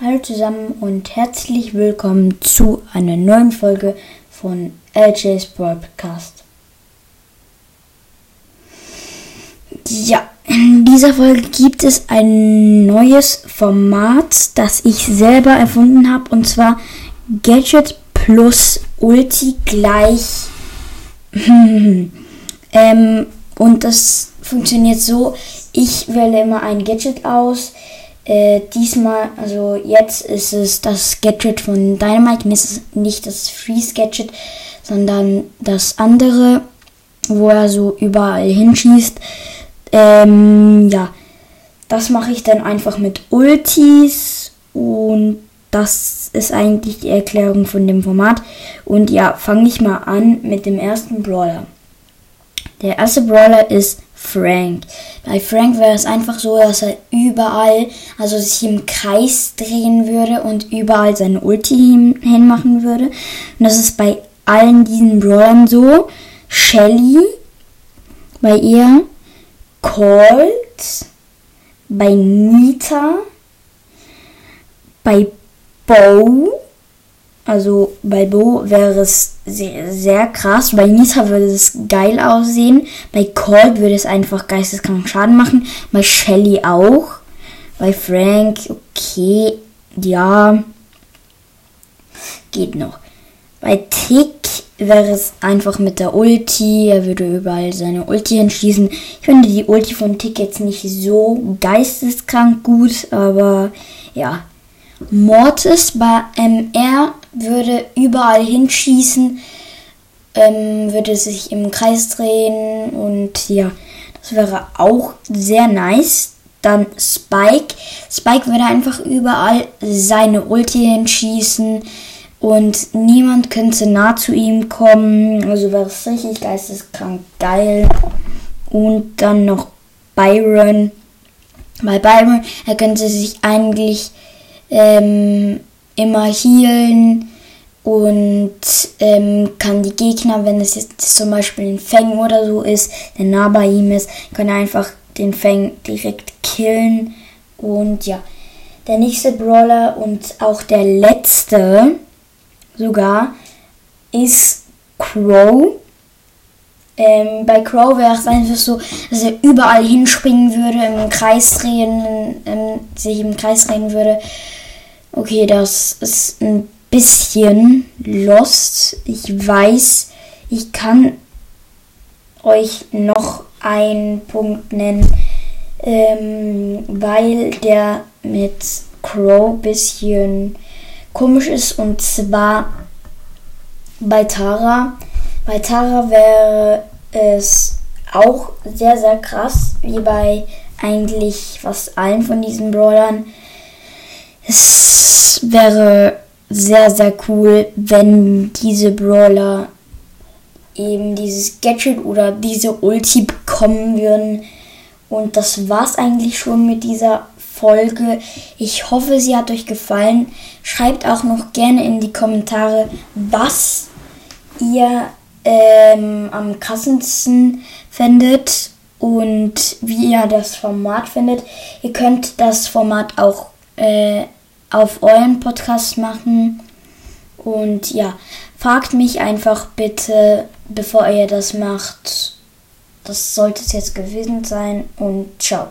Hallo zusammen und herzlich willkommen zu einer neuen Folge von LJ's Broadcast. Ja, in dieser Folge gibt es ein neues Format, das ich selber erfunden habe und zwar Gadget plus Ulti gleich. ähm, und das funktioniert so, ich wähle immer ein Gadget aus äh, diesmal, also jetzt ist es das Gadget von Dynamite, nicht das Freeze Gadget, sondern das andere, wo er so überall hinschießt. Ähm, ja, das mache ich dann einfach mit Ultis und das ist eigentlich die Erklärung von dem Format. Und ja, fange ich mal an mit dem ersten Brawler. Der erste Brawler ist Frank. Bei Frank wäre es einfach so, dass er überall, also sich im Kreis drehen würde und überall seine Ulti hinmachen würde. Und das ist bei allen diesen Brawlern so. Shelly, bei ihr, Colt, bei Nita, bei Bo, also bei Bo wäre es sehr, sehr krass. Bei Nita würde es geil aussehen. Bei Colt würde es einfach geisteskrank Schaden machen. Bei Shelly auch. Bei Frank, okay, ja. Geht noch. Bei Tick wäre es einfach mit der Ulti. Er würde überall seine Ulti hinschießen. Ich finde die Ulti von Tick jetzt nicht so geisteskrank gut, aber ja. Mortis bei MR würde überall hinschießen, ähm, würde sich im Kreis drehen und ja, das wäre auch sehr nice. Dann Spike. Spike würde einfach überall seine Ulti hinschießen und niemand könnte nah zu ihm kommen. Also wäre es richtig geisteskrank geil. Und dann noch Byron. Bei Byron, er könnte sich eigentlich ähm, immer healen und ähm, kann die Gegner, wenn es jetzt zum Beispiel ein Fang oder so ist, der nah bei ihm ist, kann er einfach den Fang direkt killen. Und ja, der nächste Brawler und auch der letzte sogar ist Crow. Ähm, bei Crow wäre es einfach so, dass er überall hinspringen würde, im Kreis drehen, ähm, sich im Kreis drehen würde Okay, das ist ein bisschen lost. Ich weiß, ich kann euch noch einen Punkt nennen, ähm, weil der mit Crow bisschen komisch ist und zwar bei Tara. Bei Tara wäre es auch sehr, sehr krass, wie bei eigentlich fast allen von diesen Brawlern. Es wäre sehr, sehr cool, wenn diese Brawler eben dieses Gadget oder diese Ulti bekommen würden. Und das war's eigentlich schon mit dieser Folge. Ich hoffe, sie hat euch gefallen. Schreibt auch noch gerne in die Kommentare, was ihr ähm, am krassesten findet und wie ihr das Format findet. Ihr könnt das Format auch äh, auf euren Podcast machen. Und ja, fragt mich einfach bitte, bevor ihr das macht. Das sollte es jetzt gewesen sein und ciao.